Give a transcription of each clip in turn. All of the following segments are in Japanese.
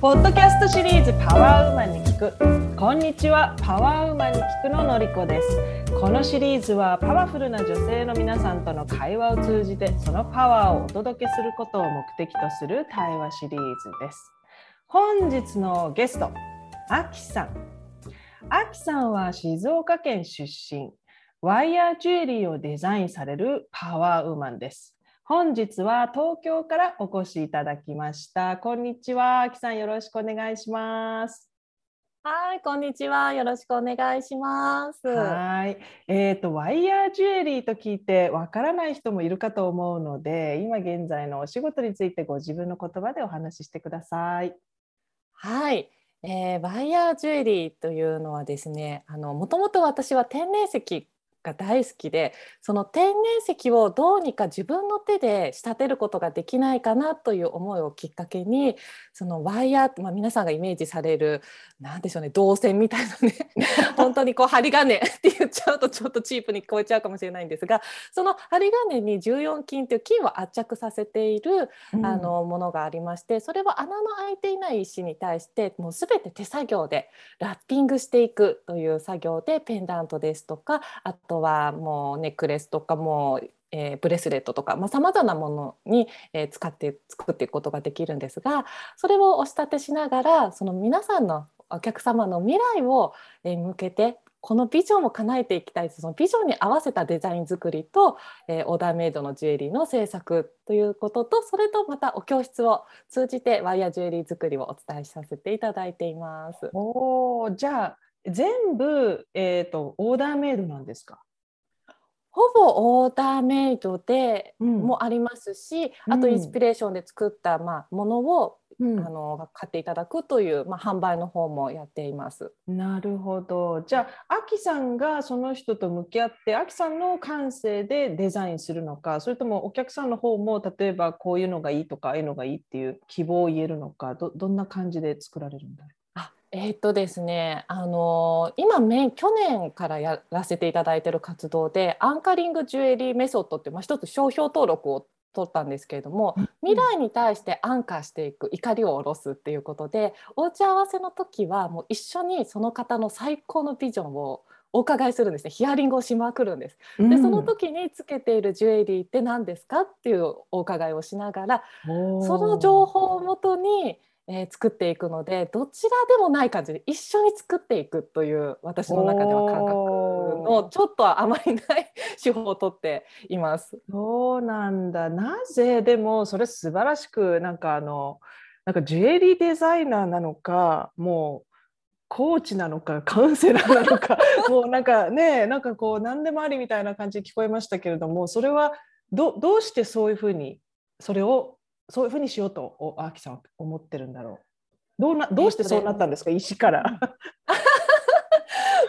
ポッドキャストシリーズパワーウーマンに聞く。こんにちはパワーウーマンに聞くののりこです。このシリーズはパワフルな女性の皆さんとの会話を通じてそのパワーをお届けすることを目的とする対話シリーズです。本日のゲストあきさん。あきさんは静岡県出身。ワイヤージュエリーをデザインされるパワーウーマンです。本日は東京からお越しいただきました。こんにちは、あきさんよろしくお願いします。はい、こんにちは。よろしくお願いします。はい。えっ、ー、と、ワイヤージュエリーと聞いてわからない人もいるかと思うので、今現在のお仕事についてご自分の言葉でお話ししてください。はい。えー、ワイヤージュエリーというのはですね、あのもともと私は天然石が大好きでその天然石をどうにか自分の手で仕立てることができないかなという思いをきっかけにそのワイヤー、まあ、皆さんがイメージされる何でしょうね銅線みたいなね 本当にこう針金 って言っちゃうとちょっとチープに聞こえちゃうかもしれないんですがその針金に14金という金を圧着させている、あのものがありましてそれは穴の開いていない石に対してもう全て手作業でラッピングしていくという作業でペンダントですとかあとはもうネックレスとかもえー、ブレスレットとかさまざ、まなものに、えー、使って作っていくことができるんですがそれをお仕立てしながらその皆さんのお客様の未来を、えー、向けてこのビジョンを叶えていきたいそのビジョンに合わせたデザイン作りと、えー、オーダーメイドのジュエリーの制作ということとそれとまたお教室を通じてワイヤージュエリー作りをお伝えさせていただいています。おじゃあ全部、えーと、オーダーメイドなんですか？ほぼオーダーメイドでもありますし、うん、あとインスピレーションで作った、まあ、ものを、うん、あの買っていただくという、まあ、販売の方もやっています。なるほど。じゃあアキさんがその人と向き合ってアキさんの感性でデザインするのかそれともお客さんの方も例えばこういうのがいいとかああいうのがいいっていう希望を言えるのかどどんな感じで作られるんだろうえー、っとですね、あのー、今め去年からやらせていただいている活動でアンカリングジュエリーメソッドって、まあ、一つ商標登録を取ったんですけれども未来に対してアンカーしていく怒りを下ろすっていうことでお打ち合わせの時はもう一緒にその方の最高のビジョンをお伺いするんですね。ヒアリングをしまくるんです。でその時につけているジュエリーって何ですかっていうお伺いをしながらその情報をもとにえー、作っていくのでどちらでもない感じで一緒に作っていくという私の中では感覚のちょっとあまりない 手法をとっています。そうなんだなぜでもそれ素晴らしくなんかあのなんかジュエリーデザイナーなのかもうコーチなのかカウンセラーなのか もうなんかねなんかこう何でもありみたいな感じに聞こえましたけれどもそれはどどうしてそういうふうにそれをそういうふうにしようとアーキさんは思ってるんだろう。どうなどうしてそうなったんですか、石から。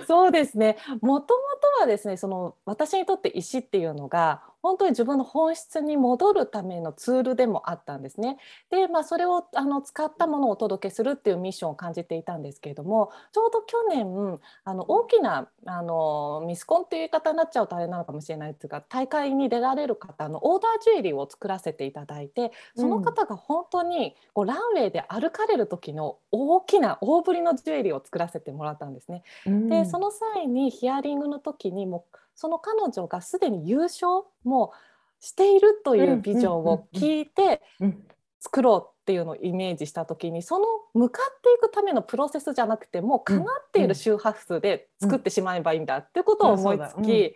そうですね。もともとはですねその私にとって石っていうのが本当に自分の本質に戻るためのツールでもあったんですね。で、まあ、それをあの使ったものをお届けするっていうミッションを感じていたんですけれどもちょうど去年あの大きなあのミスコンっていう言い方になっちゃうとあれなのかもしれないですが大会に出られる方のオーダージュエリーを作らせていただいてその方が本当にこうランウェイで歩かれる時の大きな大ぶりのジュエリーを作らせてもらったんですね。でその際にヒアリングの時にもその彼女がすでに優勝もしているというビジョンを聞いて作ろうっていうのをイメージした時にその向かっていくためのプロセスじゃなくてもうかなっている周波数で作ってしまえばいいんだっていうことを思いつき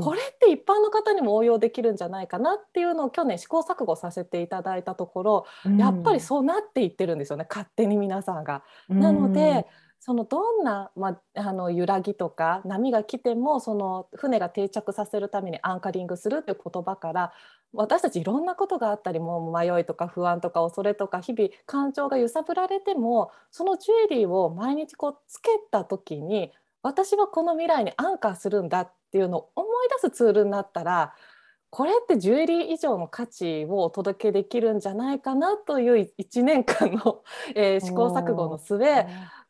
これって一般の方にも応用できるんじゃないかなっていうのを去年試行錯誤させていただいたところやっぱりそうなっていってるんですよね勝手に皆さんが。なのでそのどんな、まあ、の揺らぎとか波が来てもその船が定着させるためにアンカリングするっていう言葉から私たちいろんなことがあったりもう迷いとか不安とか恐れとか日々感情が揺さぶられてもそのジュエリーを毎日こうつけた時に私はこの未来にアンカーするんだっていうのを思い出すツールになったらこれってジュエリー以上の価値をお届けできるんじゃないかなという1年間の、えー、試行錯誤の末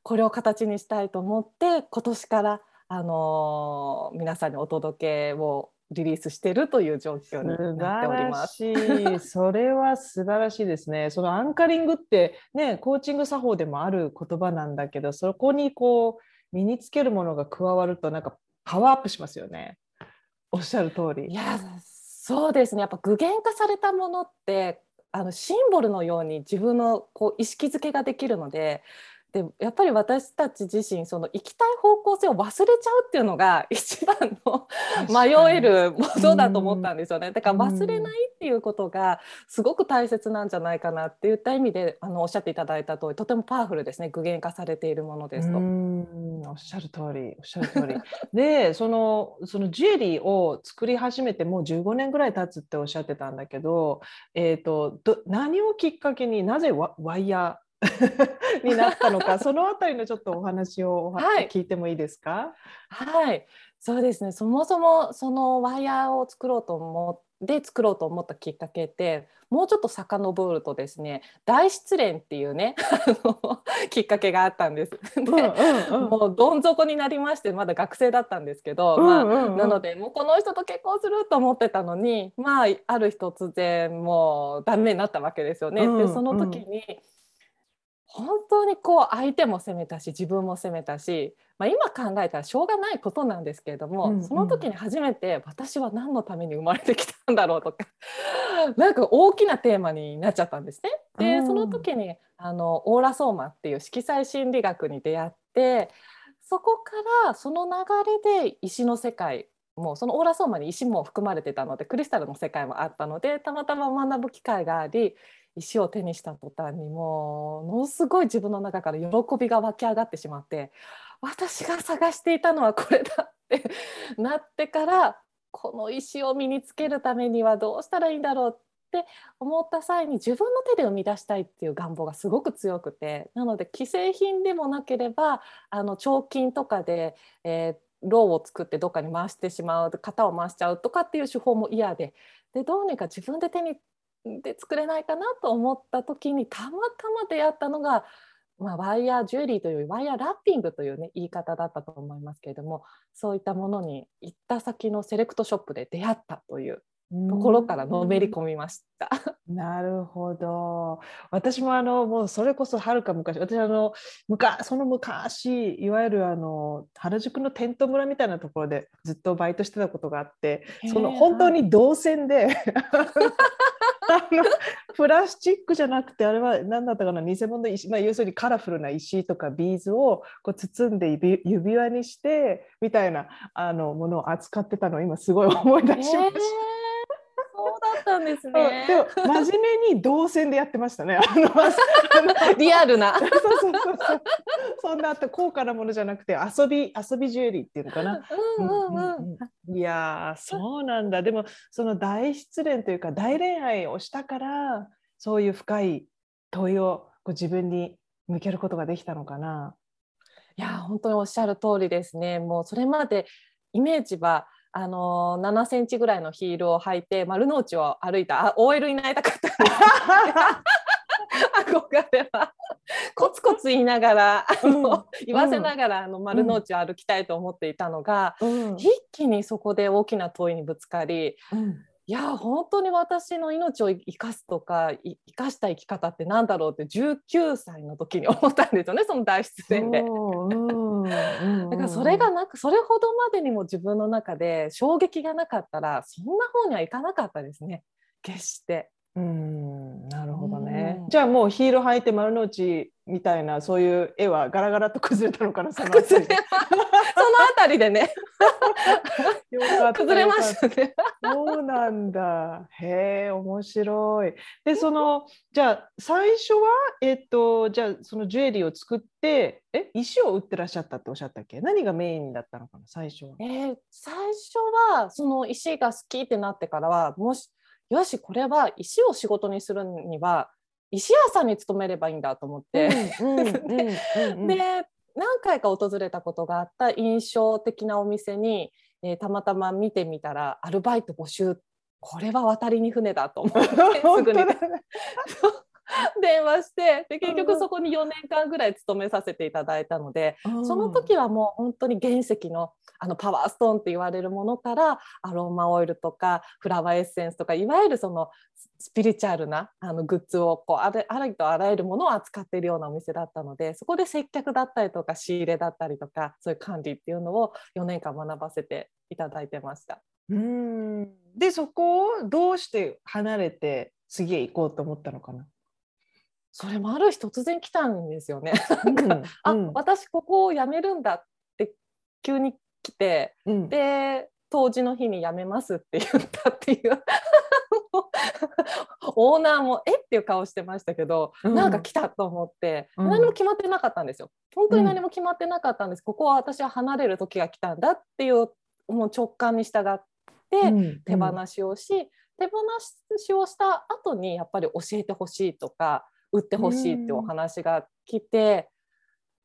これを形にしたいと思って今年からあのー、皆さんにお届けをリリースしてるという状況に素なっており晴らます。しい。それは素晴らしいですね。そのアンカリングってね、コーチング作法でもある言葉なんだけど、そこにこう身につけるものが加わるとなんかパワーアップしますよね。おっしゃる通り。いやそうですねやっぱ具現化されたものってあのシンボルのように自分のこう意識づけができるのででやっぱり私たち自身その行きたい方向性を忘れちゃうっていうのが 一番の迷えるものだと思ったんですよね。だから忘れないっていうことがすごく大切なんじゃないかなっていった意味であのおっしゃっていただいた通りとてもパワフルですね具現化されているものですと。うんおっしゃる通り、おっしゃる通り。で、そのそのジュエリーを作り始めてもう15年ぐらい経つっておっしゃってたんだけど、えっ、とど何をきっかけになぜワワイヤー になったのか、そのあたりのちょっとお話を、はい聞いてもいいですか？はい、そうですね。そもそもそのワイヤーを作ろうと思って作ろうと思ったきっかけってもうちょっと遡るとですね大失恋っていうね きっかけがあったんです。でうんもうどん底になりましてまだ学生だったんですけど、うんまあ、うんうんなのでもうこの人と結婚すると思ってたのにまあある日突然もうダメになったわけですよね。うんでその時に、本当にこう相手も責めたし自分も責めたし、まあ、今考えたらしょうがないことなんですけれども、うんうんその時に初めて私は何のために生まれてきたんだろうとか なんか大きなテーマになっちゃったんですね。で、うんその時にあのオーラソーマっていう色彩心理学に出会ってそこからその流れで石の世界もうそのオーラソーマに石も含まれてたのでクリスタルの世界もあったのでたまたま学ぶ機会があり石を手にした途端にもうものすごい自分の中から喜びが湧き上がってしまって私が探していたのはこれだって なってからこの石を身につけるためにはどうしたらいいんだろうって思った際に自分の手で生み出したいっていう願望がすごく強くてなので既製品でもなければあの彫金とかで、えーローを作ってどっかに回してしまう型を回しちゃうとかっていう手法も嫌ででどうにか自分で手にで作れないかなと思った時にたまたま出会ったのが、まあ、ワイヤージュエリーというワイヤーラッピングという、ね、言い方だったと思いますけれどもそういったものに行った先のセレクトショップで出会ったというところからのめり込みました。なるほど。私もあのもうそれこそはるか昔、私あの昔その昔いわゆるあの原宿のテント村みたいなところでずっとバイトしてたことがあって、その本当に動線で。あのプラスチックじゃなくてあれは何だったかな偽物の石、まあ、要するにカラフルな石とかビーズをこう包んで指指輪にしてみたいなあのものを扱ってたのを今すごい思い出しました。えーそうだったんですうんね。でも真面目に動線でやってましたね。あの リアルな。そうそうそうそうそんなあと高価なものじゃなくて遊び遊びジュエリーっていうのかな。うんうんうん。うんいやーそうなんだでもその大失恋というか大恋愛をしたからそういう深い問いをこう自分に向けることができたのかな。いや本当におっしゃる通りですね。もうそれまでイメージはあのー、7センチぐらいのヒールを履いて丸の内を歩いた。あ OL になりたかった。憧れは。コツコツ言いながらあの、うん。言わせながらあの丸の内を歩きたいと思っていたのが、うん。一気にそこで大きな問いにぶつかりうんいや本当に私の命を生かすとかい生かした生き方ってなんだろうって19歳の時に思ったんですよね その大失恋で。だからそれがなくそれほどまでにも自分の中で衝撃がなかったらそんな方にはいかなかったですね決して。うんなるほどねうん。じゃあもうヒール履いて丸の内みたいなそういう絵はガラガラと崩れたのかなそのあた 崩り そりでね崩れましたね。そうなんだ。へえ、面白い。で、その、じゃあ、最初は、えっと、じゃあ、そのジュエリーを作って、え、石を売ってらっしゃったっておっしゃったっけ？何がメインだったのかな、最初は。えー最初はその石が好きってなってからはもしよしこれは石を仕事にするには石屋さんに勤めればいいんだと思って。うんうんうんうんで何回か訪れたことがあった印象的なお店に、えーたまたま見てみたらアルバイト募集。これは渡りに船だと思って すぐに 電話してで結局そこに4年間ぐらい勤めさせていただいたのでその時はもう本当に原石のあのパワーストーンって言われるものからアロマオイルとかフラワーエッセンスとかいわゆるそのスピリチュアルなあのグッズをこうあれありとあらゆるものを扱っているようなお店だったのでそこで接客だったりとか仕入れだったりとかそういう管理っていうのを4年間学ばせていただいてました。うんでそこをどうして離れて次へ行こうと思ったのかな？それもある日突然来たんですよね。うんあ、うん 私ここを辞めるんだって急に来てうん。で当時の日に辞めますって言ったっていう。オーナーもえっていう顔してましたけど、うん。なんか来たと思って、うん。何も決まってなかったんですよ。本当に何も決まってなかったんです、ここは私は離れる時が来たんだっていうもう直感に従ってうん。手放しをし、手放しをした後にやっぱり教えてほしいとか売ってほしいっていうお話が来て、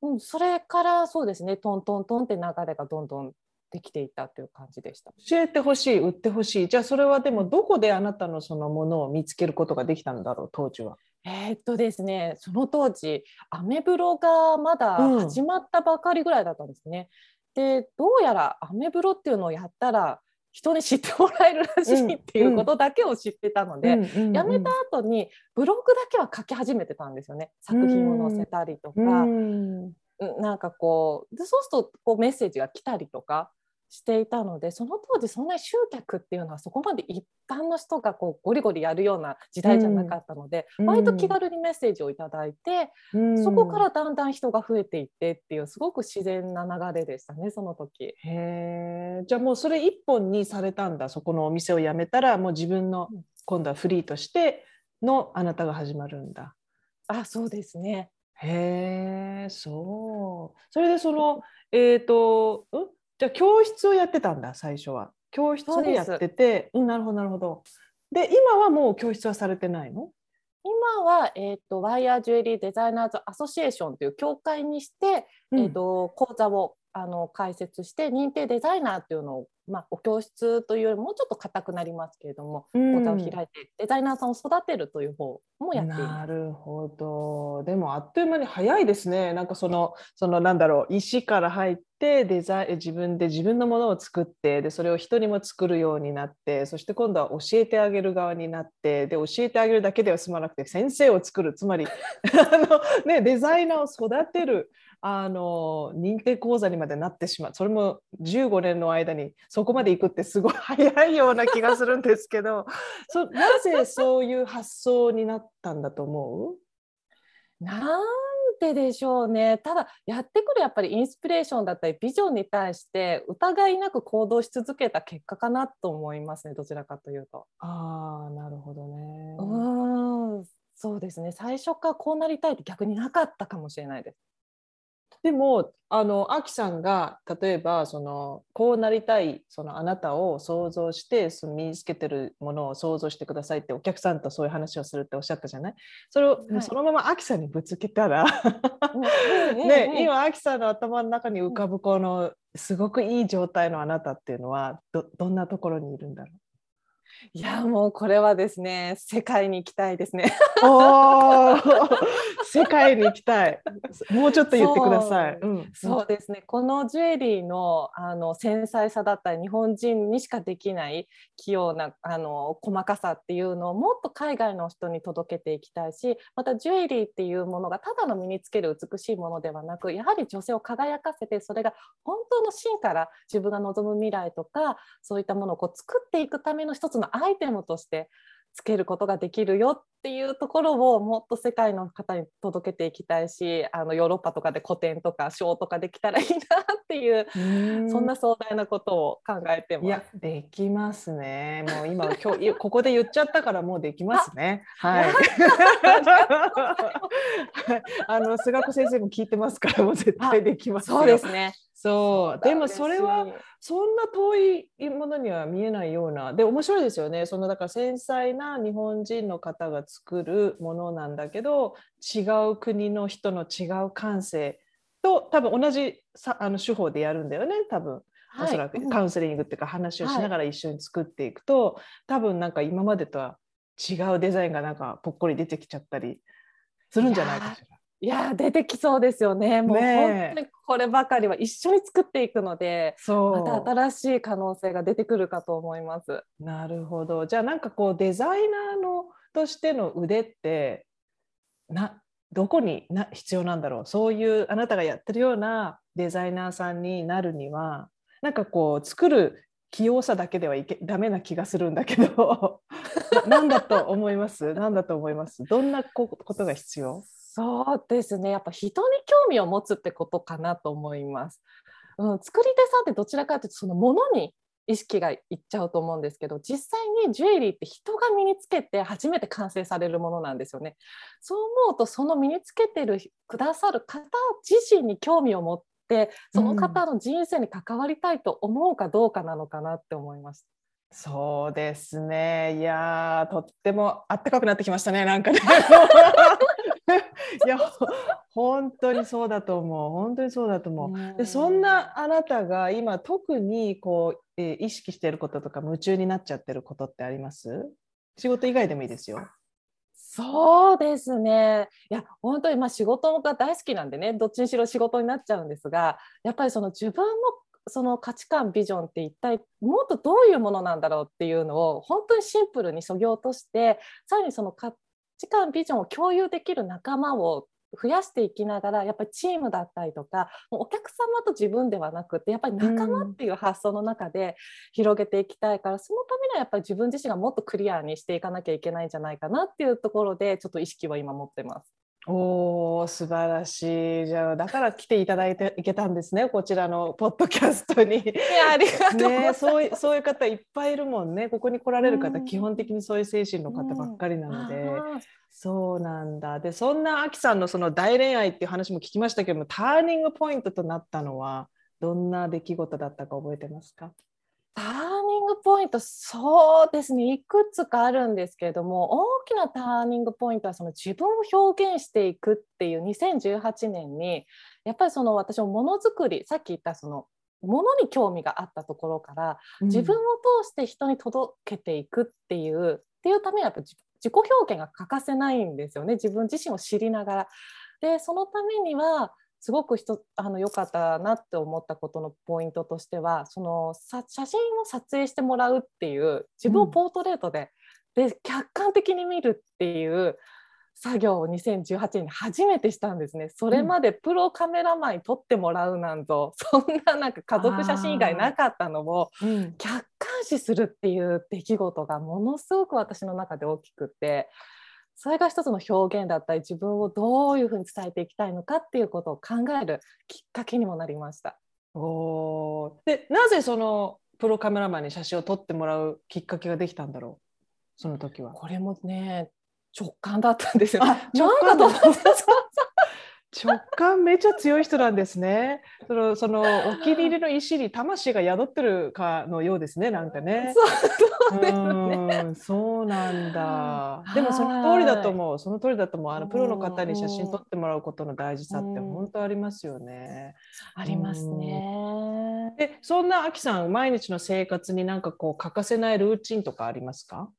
うん、それからそうですねトントントンって流れがどんどんできていったっていう感じでした。教えてほしい売ってほしいじゃあそれはでもどこであなたのそのものを見つけることができたんだろう当時は。えーっとですねその当時アメブロがまだうん始まったばかりぐらいだったんですね。でどうやらアメブロっていうのをやったら人に知ってもらえるらしいっていうことだけを知ってたので、辞めた後にブログだけは書き始めてたんですよね作品を載せたりとか、うん。うん。なんかこうでそうするとこうメッセージが来たりとかしていたのでその当時そんなに集客っていうのはそこまで一般の人がこうゴリゴリやるような時代じゃなかったので、うん。割と気軽にメッセージをいただいて、うん。そこからだんだん人が増えていってっていうすごく自然な流れでしたねその時。へえじゃあもうそれ一本にされたんだそこのお店を辞めたらもう自分のうん。今度はフリーとしてのあなたが始まるんだ。あそうですね。へえそう。それでそのえっ、とん？じゃあ教室をやってたんだ最初は。教室をやっててうんなるほどなるほど。で今はもう教室はされてないの？今は、えー、とワイヤージュエリーデザイナーズアソシエーションという協会にして、えー、と講座をあの開設して認定デザイナーっていうのを、まあ、お教室というよりもうちょっと硬くなりますけれどもうん。講座を開いてデザイナーさんを育てるという方もやっていまなるほど。でもあっという間に早いですね。なんかそのそのなんだろう石から入ってデザイン自分で自分のものを作ってでそれを人にも作るようになってそして今度は教えてあげる側になってで教えてあげるだけでは済まなくて先生を作る。つまり あの、ね、デザイナーを育てるあの認定講座にまでなってしまうそれも15年の間にそこまで行くってすごい早いような気がするんですけど そなぜそういう発想になったんだと思う？す。なんででしょうねただやってくるやっぱりインスピレーションだったりビジョンに対して疑いなく行動し続けた結果かなと思いますねどちらかというと。ああなるほどね。うーんそうですね最初からこうなりたいって逆になかったかもしれないです。でもあのアキさんが例えばそのこうなりたいそのあなたを想像してその身につけてるものを想像してくださいってお客さんとそういう話をするっておっしゃったじゃない？それをはい。そのままアキさんにぶつけたら、ねね、今アキさんの頭の中に浮かぶこのすごくいい状態のあなたっていうのはどどんなところにいるんだろう？いやもうこれはですね世界に行きたいですね。おー 世界に行きたい。もうちょっと言ってください。そううん、そうですねこのジュエリーのあの繊細さだったり日本人にしかできない器用なあの細かさっていうのをもっと海外の人に届けていきたいしまたジュエリーっていうものがただの身につける美しいものではなくやはり女性を輝かせてそれが本当の芯から自分が望む未来とかそういったものをこう作っていくための一つのアイテムとしてつけることができるよっていうところをもっと世界の方に届けていきたいしあのヨーロッパとかで個展とかショーとかできたらいいなっていううんそんな壮大なことを考えていやます。できますね。もう今 今日いここで言っちゃったからもうできますね。はい。あの菅子先生も聞いてますからもう絶対できますよ。そうですね。そうでもそれはそんな遠いものには見えないようなで面白いですよねそのだから繊細な日本人の方が作るものなんだけど違う国の人の違う感性と多分同じさあの手法でやるんだよね多分。おそらくうんカウンセリングっていうか話をしながら一緒に作っていくと、多分なんか今までとは違うデザインがなんかぽっこり出てきちゃったりするんじゃないかしら。いや出てきそうですよね。もう本当にこればかりは一緒に作っていくので、また新しい可能性が出てくるかと思います。なるほど。じゃあなんかこうデザイナーのとしての腕ってなどこにな必要なんだろう。そういうあなたがやってるようなデザイナーさんになるにはなんかこう作る器用さだけではいけダメな気がするんだけど。何だと思います？何だと思います？どんなことが必要？そうですね。やっぱ人に興味を持つってことかなと思います。うん、作り手さんってどちらかというとそのものに意識がいっちゃうと思うんですけど実際にジュエリーって人が身につけて初めて完成されるものなんですよね。そう思うとその身につけてるくださる方自身に興味を持ってその方の人生に関わりたいと思うかどうかなのかなって思いました。そうですね。いやとってもあったかくなってきましたね。なんかね。いや本当にそうだと思う本当にそうだと思う。でそんなあなたが今特にこう、えー、意識していることとか夢中になっちゃってることってあります？仕事以外でもいいですよ。そうですね。いや本当にまあ仕事が大好きなんでねどっちにしろ仕事になっちゃうんですがやっぱりその自分のその価値観ビジョンって一体もっとどういうものなんだろうっていうのを本当にシンプルにそぎ落としてさらにその価値観ビジョンを共有できる仲間を増やしていきながらやっぱりチームだったりとかお客様と自分ではなくてやっぱり仲間っていう発想の中で広げていきたいから、うん、そのためにはやっぱり自分自身がもっとクリアにしていかなきゃいけないんじゃないかなっていうところでちょっと意識を今持ってます。おー素晴らしい。じゃあだから来ていただいていけたんですねこちらのポッドキャストに。いやありがとうね、そういうそういう方いっぱいいるもんね。ここに来られる方、うん、基本的にそういう精神の方ばっかりなので、うん、そうなんだ。でそんなあきさんのその大恋愛っていう話も聞きましたけどもターニングポイントとなったのはどんな出来事だったか覚えてますか？ターニングポイントそうですね。いくつかあるんですけれども大きなターニングポイントはその自分を表現していくっていう2018年にやっぱりその私もものづくりさっき言ったそのものに興味があったところから自分を通して人に届けていくっていう、うん、っていうためにはやっぱ自己表現が欠かせないんですよね。自分自身を知りながら。でそのためにはすごく人あの良かったなって思ったことのポイントとしてはその写真を撮影してもらうっていう自分をポートレートでうん、で客観的に見るっていう作業を2018年に初めてしたんですね。それまでプロカメラマンに撮ってもらうなんぞ、うん、そんななんか家族写真以外なかったのを客観視するっていう出来事がものすごく私の中で大きくて。それが一つの表現だったり自分をどういうふうに伝えていきたいのかっていうことを考えるきっかけにもなりました。おでなぜそのプロカメラマンに写真を撮ってもらうきっかけができたんだろう？その時は。これもね直感だったんですよ。直感だった直感めちゃ強い人なんですね。そのそのお気に入りの石に魂が宿ってるかのようですね。なんかね。そうですね。そうなんだ。でもその通りだと思う。その通りだと思う。あのプロの方に写真撮ってもらうことの大事さって本当ありますよね。ありますね。でそんなあきさん毎日の生活になんかこう欠かせないルーチンとかありますか？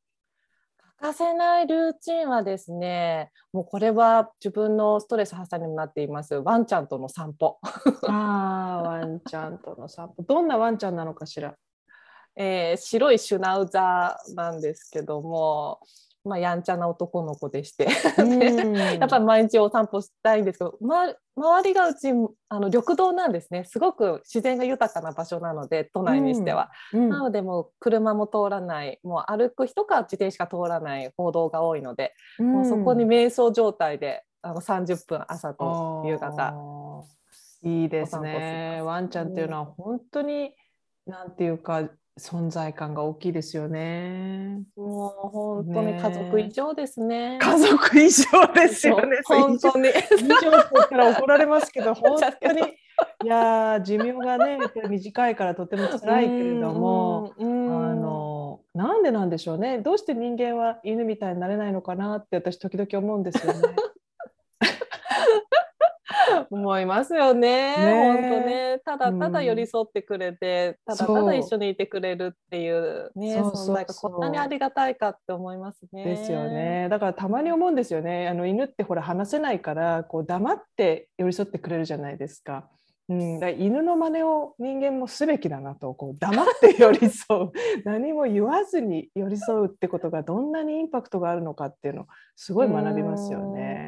欠かせないルーチンはですねもうこれは自分のストレス発散にもなっています。ワンちゃんとの散歩。あワンちゃんとの散歩。どんなワンちゃんなのかしら、えー、白いシュナウザーなんですけどもまあ、やんちゃな男の子でして。やっぱり毎日お散歩したいんですけど、ま、周りがうちあの緑道なんですね。すごく自然が豊かな場所なので都内にしては、うん。うん、なのでもう車も通らない。もう歩く人か自転しか通らない歩道が多いので、うん、もうそこに瞑想状態であの30分朝と夕方いいですね。ワンちゃんっていうのは本当に、なんていうか存在感が大きいですよね。もう本当に家族以上ですね。ね家族以上ですよね。本当に。以上ったら怒られますけど、本当に。いや寿命がね短いからとても辛いけれども、あのなんでなんでしょうね。どうして人間は犬みたいになれないのかなって私時々思うんですよね。思いますよね。ね本当ね、ただただうん寄り添ってくれて、ただたそうだ一緒にいてくれるっていうね、存在がこんなにありがたいかって思いますね。ですよ。ね。だからたまに思うんですよね。あの犬ってほら話せないからこう黙って寄り添ってくれるじゃないですか。うん、だ犬の真似を人間もすべきだなとこう黙って寄り添う 何も言わずに寄り添うってことがどんなにインパクトがあるのかっていうのをすごい学びますよね。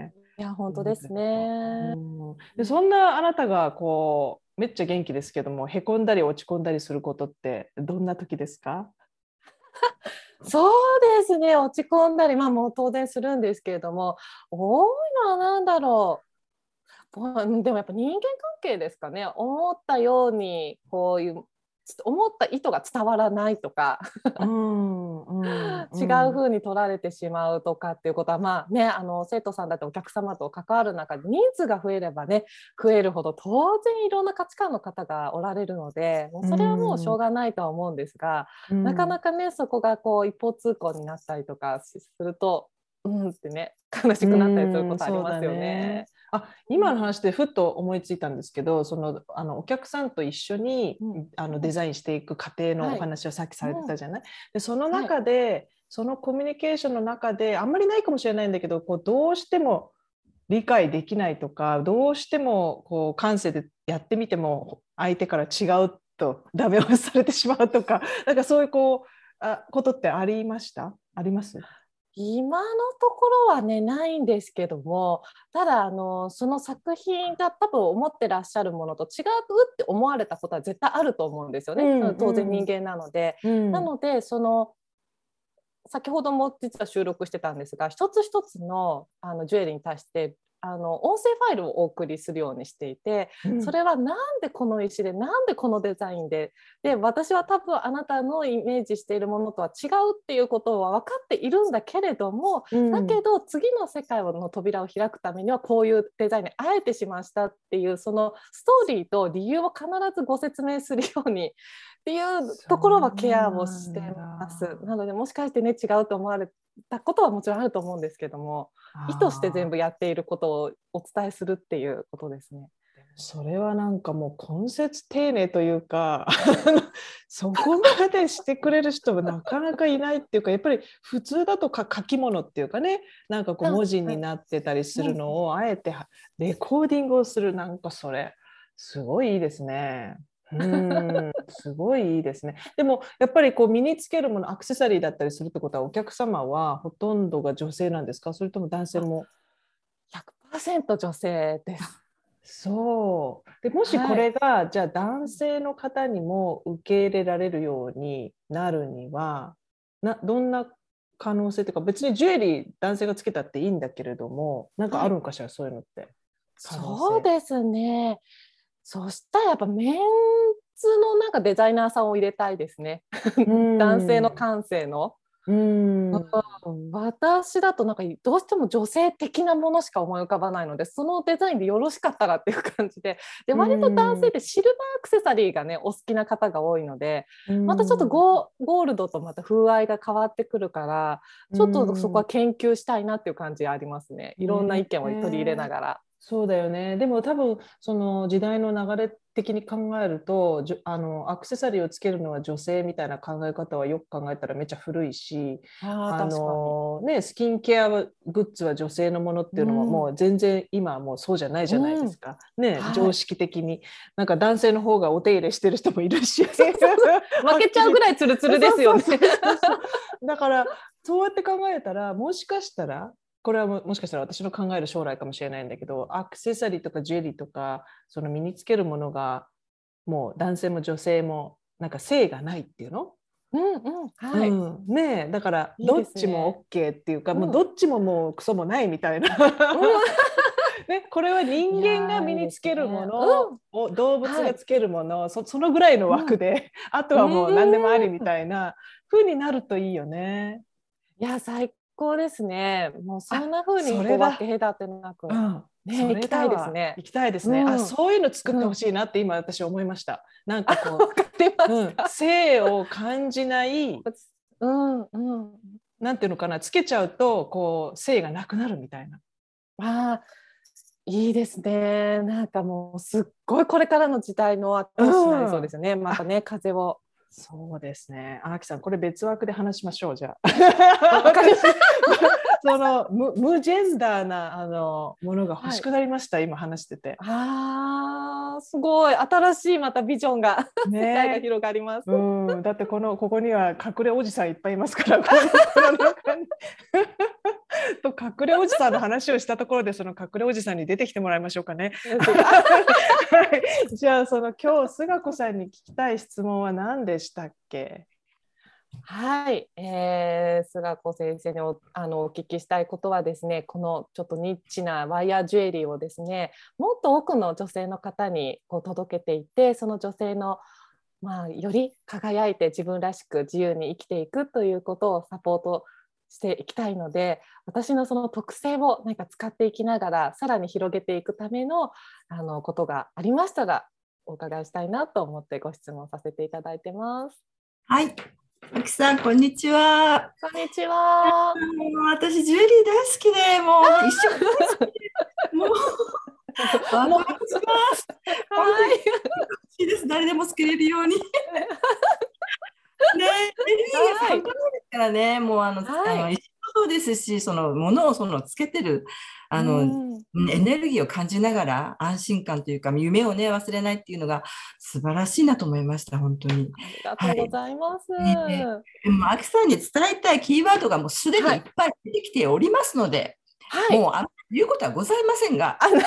いや本当ですうね。んでそんなあなたがこうめっちゃ元気ですけどもへこんだり落ち込んだりすることってどんな時ですか？そうですね。落ち込んだり、まあもう当然するんですけれども、多いのは何だろう。ぼでもやっぱ人間関係ですかね。思ったようにこういうつ思った意図が伝わらないとか、うんうん違う風に取られてしまうとかっていうことは、まあね、あの生徒さんだってお客様と関わる中で人数が増えればね増えるほど当然いろんな価値観の方がおられるのでもうそれはもうしょうがないとは思うんですが、うん。なかなかねそこがこう一方通行になったりとかするとうんってね悲しくなったりすることありますようんそうだね。あ今の話でふっと思いついたんですけどそのあのお客さんと一緒に、うん。あのデザインしていく過程のはい。お話をさっきされてたじゃない、でその中で、そのコミュニケーションの中であんまりないかもしれないんだけどこうどうしても理解できないとかどうしてもこう感性でやってみても相手から違うとダメ押しされてしまうとかなんかそういうこうあことってありました？あります？今のところはねないんですけどもただあのその作品が多分思ってらっしゃるものと違うって思われたことは絶対あると思うんですよね、うんその当然人間なので。なのでその先ほども実は収録してたんですが一つ一つのあのジュエリーに対してあの音声ファイルをお送りするようにしていて、うん。それはなんでこの石でなんでこのデザインでで私は多分あなたのイメージしているものとは違うっていうことは分かっているんだけれども、うん。だけど次の世界の扉を開くためにはこういうデザインにあえてしましたっていうそのストーリーと理由を必ずご説明するようにっていうところはケアをしてます。なのでもしかしてね違うと思われたことはもちろんあると思うんですけども意図して全部やっていることをお伝えするっていうことですね。それはなんかもう根節丁寧というか そこまでしてくれる人はなかなかいないっていうかやっぱり普通だとか書き物っていうかねなんかこううん文字になってたりするのをあえてレコーディングをするなんかそれすごいいいですね。うんすごいいいですね。でもやっぱりこう身につけるものアクセサリーだったりするってことはお客様はほとんどが女性なんですか？それとも男性も？100%女性です。そうでもしはいこれが、じゃあ男性の方にも受け入れられるようになるにはなどんな可能性というか別にジュエリー男性がつけたっていいんだけれどもなんかあるのかしら、そういうのって。そうですね。そしたらやっぱメンズのなんかデザイナーさんを入れたいですね。うん。男性の感性の。うん。私だとなんかどうしても女性的なものしか思い浮かばないのでそのデザインでよろしかったらっていう感じで。で割と男性でシルバーアクセサリーがねお好きな方が多いのでまたちょっとゴーゴールドとまた風合いが変わってくるからちょっとそこは研究したいなっていう感じありますね。いろんな意見を取り入れながら。そうだよね。でも多分その時代の流れ的に考えるとあのアクセサリーをつけるのは女性みたいな考え方はよく考えたらめっちゃ古いしあのね、スキンケアグッズは女性のものっていうのも、うん。もう全然今はもうそうじゃないじゃないですか、ね、はい。常識的に。なんか男性の方がお手入れしてる人もいるし。負けちゃうぐらいツルツルですよね。だからそうやって考えたらもしかしたらこれはももしかしたら私の考える将来かもしれないんだけどアクセサリーとかジュエリーとかその身につけるものがもう男性も女性もなんか性がないっていうの？うんうんはい、うん、ねえだからどっちも OK っていうか、うん。もうどっちももうクソもないみたいな、ね、これは人間が身につけるものを動物がつけるもの、そそのぐらいの枠で、あとはもう何でもありみたいな風になるといいよね。いや最高ですね。もうそんな風にこう分け隔てなく。うんね行きたいですね行きたいですね。うんあ、そういうの作ってほしいなって今私思いました。なんかこう、うん、性を感じない、す。うんうん。なんていうのかな、つけちゃうとこう性がなくなるみたいな。ああいいですね。なんかもうすっごいこれからの時代の後押しになりそうですよね。またね風を。そうですね。荒木さん、これ別枠で話しましょう、じゃあ。その無無ジェンダーなあのものが欲しくなりました、はい、今話してて。ああ、すごい新しいまたビジョンが、ね、が広がります。うん、だってこのここには隠れおじさんいっぱいいますから。この中に と隠れおじさんの話をしたところでその隠れおじさんに出てきてもらいましょうかね。はい、じゃあその今日菅子さんに聞きたい質問は何でしたっけ？はい、えー、菅子先生におあのお聞きしたいことはですねこのちょっとニッチなワイヤージュエリーをですねもっと多くの女性の方にこう届けていってその女性のまあ、より輝いて自分らしく自由に生きていくということをサポートしていきたいので私のその特性を何か使っていきながらさらに広げていくためのあのことがありましたらお伺いしたいなと思ってご質問させていただいてます。はい。あきさん、こんにちは。こんにちは。私、ジュエリー大好きで、もう一緒に。もう。もう。はい。いいです。誰でもつけれるように。ね、はい、からね、もうあの、はい、あのそうですし、そのものをそのつけてるあの、うん、エネルギーを感じながら安心感というか夢をね忘れないっていうのが素晴らしいなと思いました本当に。ありがとうございます。はい、ね、でも秋さんに伝えたいキーワードがもうすでにい。っぱい出てきておりますので、はい、もうあ言うことはございませんが、あのお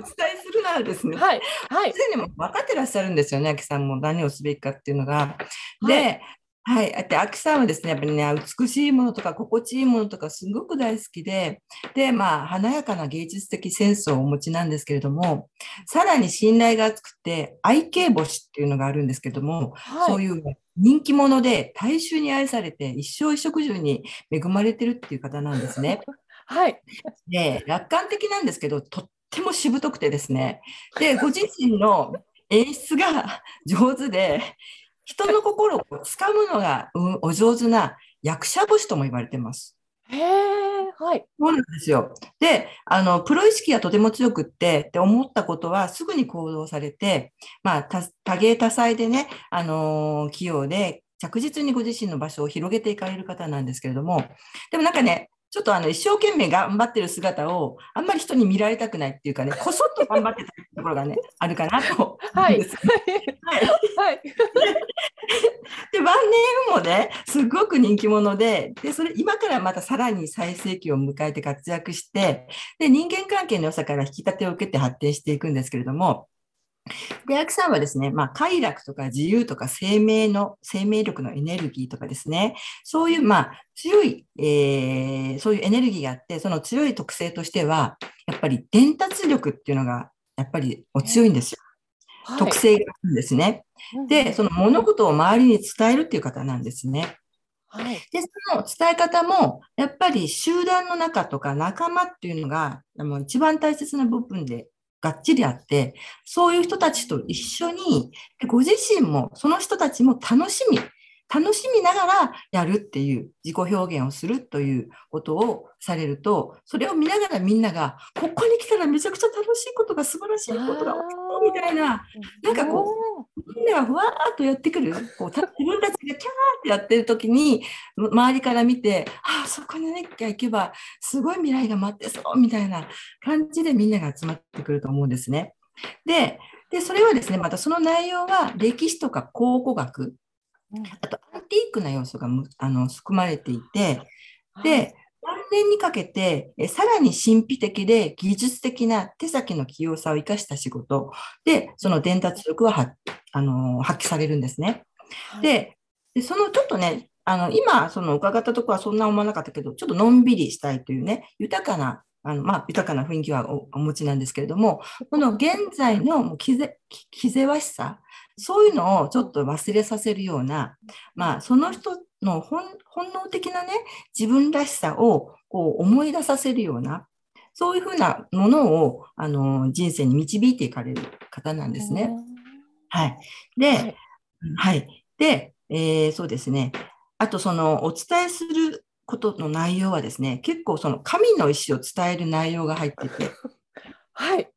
伝えするならですね、はい、はい、すでにも分かってらっしゃるんですよね、秋さんも何をすべきかっていうのが。で、はい。で、秋さんはですね、やっぱりね、美しいものとか心地いいものとかすごく大好きで、で、まあ、華やかな芸術的センスをお持ちなんですけれども、さらに信頼が厚くて、愛敬星っていうのがあるんですけども、はい、そういう人気者で大衆に愛されて、一生衣食住に恵まれてるっていう方なんですね。はい。で、楽観的なんですけど、とってもしぶとくてですね、で、ご自身の演出が上手で、人の心をつかむのが、うん、お上手な役者星とも言われてます。へえ、はい。そうなんですよ。で、あの、プロ意識がとても強くって、って思ったことはすぐに行動されて、まあ、多芸多彩でね、あのー、器用で、着実にご自身の場所を広げていかれる方なんですけれども、でもなんかね、ちょっとあの一生懸命頑張ってる姿をあんまり人に見られたくないっていうかね、こそっと頑張ってたところがね、あるかなとはい。はい。はい。で、晩年もね、すごく人気者で、で、それ、今からまたさらに最盛期を迎えて活躍して、で、人間関係の良さから引き立てを受けて発展していくんですけれども、で、アキさんはですね、まあ、快楽とか自由とか生命の、生命力のエネルギーとかですね、そういう、まあ、強い、えー、そういうエネルギーがあって、その強い特性としては、やっぱり伝達力っていうのが、やっぱりお強いんですよ。はい、特性があるんですね。で、その物事を周りに伝えるっていう方なんですね。はい、で、その伝え方も、やっぱり集団の中とか仲間っていうのが、もう一番大切な部分でがっちりあって、そういう人たちと一緒に、ご自身もその人たちも楽しみ、楽しみながらやるっていう自己表現をするということをされると、それを見ながらみんなが、ここに来たらめちゃくちゃ楽しいことが素晴らしいことが起きたみたいな、なんかこう、みんながふわーっとやってくる、こう 自分たちがキャーってやってる時に、周りから見て、ああ、そこにね、行けば、すごい未来が待ってそうみたいな感じでみんなが集まってくると思うんですね。で、でそれはですね、またその内容は歴史とか考古学、あとアンティークな要素があの含まれていて、で、晩年にかけて、えさらに神秘的で技術的な手先の器用さを生かした仕事。で、その伝達力はあの発揮されるんですね。で、でそのちょっとね、あの今、その伺ったところはそんな思わなかったけど、ちょっとのんびりしたいというね、豊かなあの、まあ、豊かな雰囲気はお持ちなんですけれども、この現在の気ぜ気ぜわしさ、そういうのをちょっと忘れさせるような、まあ、その人の本能的なね、自分らしさをこう思い出させるような、そういうふうなものをあの人生に導いていかれる方なんですね。はい。で、はい。はい、で、えー、そうですね。あと、その、お伝えすることの内容はですね、結構その神の意思を伝える内容が入ってて、はい。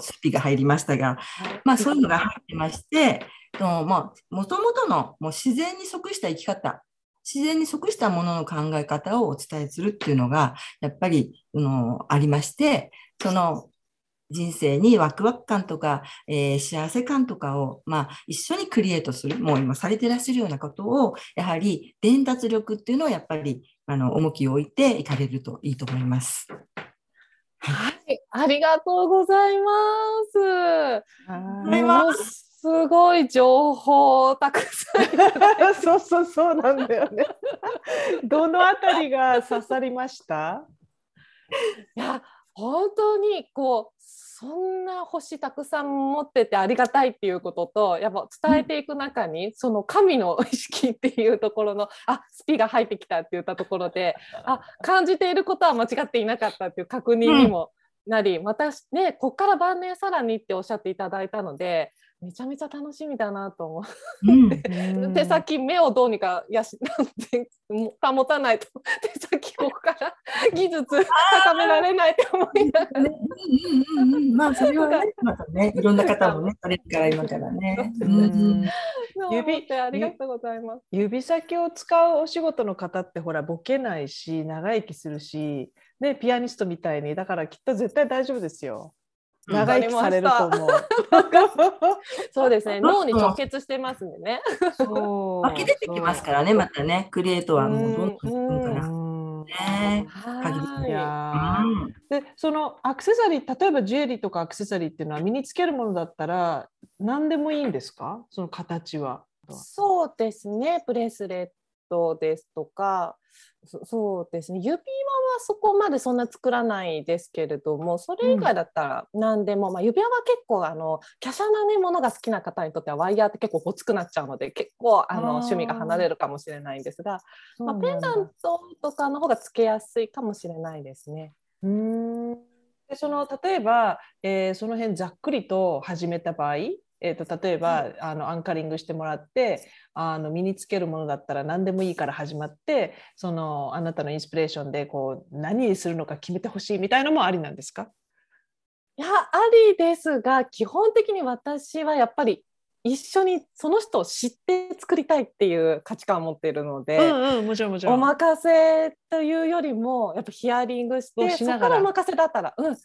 スピが入りましたが、まあそういうのが入ってまして、もともとのもう自然に即した生き方、自然に即したものの考え方をお伝えするっていうのが、やっぱり、あのありまして、その人生にワクワク感とか、えー幸せ感とかを、まあ、一緒にクリエイトする、もう今されてらっしゃるようなことを、やはり伝達力っていうのをやっぱり、あの、重きを置いていかれるといいと思います。はい。ありがとうございます。すごい情報たくさん。そうそうそうなんだよね。どのあたりが刺さりました？いや本当にこうそんな星たくさん持っててありがたいっていうこととやっぱ伝えていく中に、その神の意識っていうところのあスピが入ってきたって言ったところであ 感じていることは間違っていなかったっていう確認にもなり、またねこっから晩年さらにっておっしゃっていただいたのでめちゃめちゃ楽しみだなと思うんう。手先目をどうにかやしなんても保たないと手先ここから 技術高められないって思いながら。ねうんうんうんうんまあ、それはね、またね、いろんな方もね、されるから今からね。うんうん指ってありがとうございます。指先を使うお仕事の方ってほらボケないし長生きするし、ね、ピアニストみたいにだからきっと絶対大丈夫ですよ。うん長生きされると思う。そうですね。脳に直結してますんでね。そう湧き出てきますからね、またね、クリエイトはもうどんどん進むから。うんねでそのアクセサリー例えばジュエリーとかアクセサリーっていうのは身につけるものだったら何でもいいんですか？その形は。そうですね。ブレスレットですとか、そそうですね。指輪はそこまでそんな作らないですけれども、それ以外だったら何でも、まあ指輪は結構あの華奢なねものが好きな方にとってはワイヤーって結構ごつくなっちゃうので、結構あの趣味が離れるかもしれないんですが、まあ、ペンダンントとかの方がつけやすいかもしれないですね。うーんでその例えば、えーその辺ざっくりと始めた場合、えー、と例えば、あのアンカリングしてもらってあの身につけるものだったら何でもいいから始まってそのあなたのインスピレーションでこう何にするのか決めてほしいみたいのもありなんですか？いやありですが基本的に私はやっぱり一緒にその人を知って作りたいっていう価値観を持っているので、うんうんもちろんもちろおん。任せというよりもやっぱヒアリングしてそこしながら。からお任せだったらうん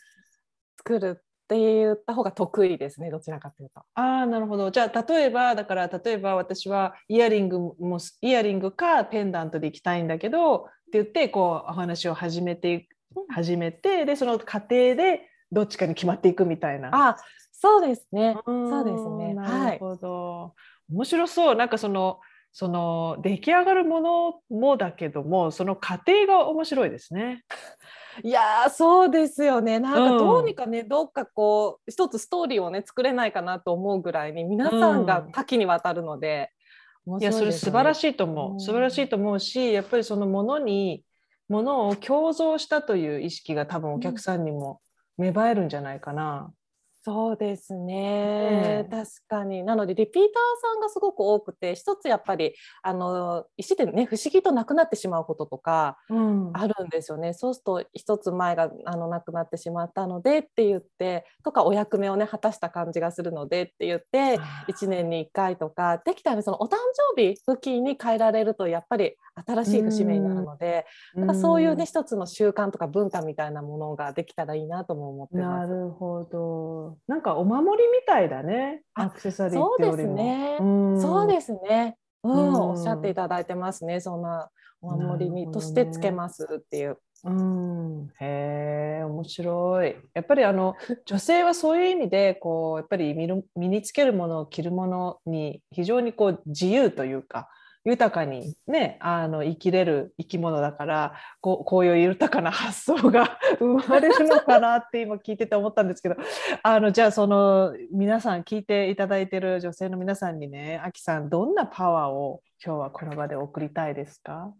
作るって言った方が得意ですねどちらかというと。ああなるほどじゃあ例えばだから例えば私はイヤリングもイヤリングかペンダントで行きたいんだけどって言ってこうお話を始めて始めてでその過程でどっちかに決まっていくみたいな。あそうですね。うんそうですねなるほど。面白そうなんかそのその出来上がるものもだけどもその過程が面白いですね。いやーそうですよね。なんかうんどうにかね、どっかこう一つストーリーをね作れないかなと思うぐらいに皆さんが多岐にわたるので、面いやそれ素晴らしいと思う。ん。う素晴らしいと思うしやっぱりそのものにものを共造したという意識が多分お客さんにも芽生えるんじゃないかな。そうですね、ね確かに。なのでリピーターさんがすごく多くて一つやっぱりあの石でね不思議となくなってしまうこととかうん。あるんですよね、そうすると一つ前があのなくなってしまったのでって言ってとかお役目をね果たした感じがするのでって言って1年に1回とかできたらそのお誕生日付近に変えられるとやっぱり新しい節目になるので、なんかそういうね一つの習慣とか文化みたいなものができたらいいなとも思ってます。なるほど。なんかお守りみたいだね。あアクセサリーってよりも。そうですねんそうですね。うん、うんおっしゃっていただいてますね。そんなお守りにねとしてつけますっていう。うん、へえ面白い。やっぱりあの 女性はそういう意味でこうやっぱり身につけるものを着るものに非常にこう自由というか豊かにねあの生きれる生き物だからこうこういう豊かな発想が 生まれるのかなって今聞いてて思ったんですけどあのじゃあその皆さん聞いていただいてる女性の皆さんにねあきさんどんなパワーを今日はこの場で送りたいですか？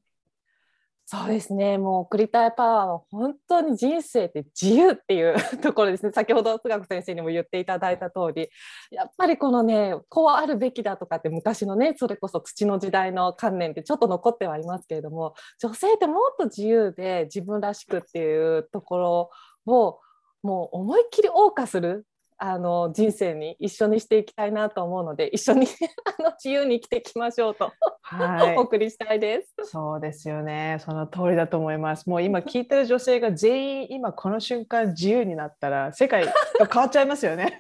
そうですね。もう送りたいパワーは本当に人生って自由っていう ところですね。先ほど津学先生にも言っていただいた通り。やっぱりこのねこうあるべきだとかって昔のねそれこそ土の時代の観念ってちょっと残ってはいますけれども女性ってもっと自由で自分らしくっていうところをもう思いっきり謳歌するあの人生に一緒にしていきたいなと思うので一緒に あの自由に生きていきましょうと、はい、お送りしたいです。そうですよねその通りだと思います。もう今聞いてる女性が全員 今この瞬間自由になったら世界が変わっちゃいますよね。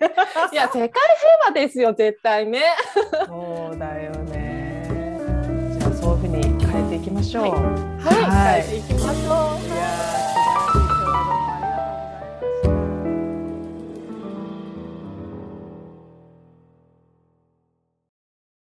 いや世界平和ですよ絶対ね。そうだよね。じゃあそういうふうに変えていきましょう。はい、はい、変えていきましょう。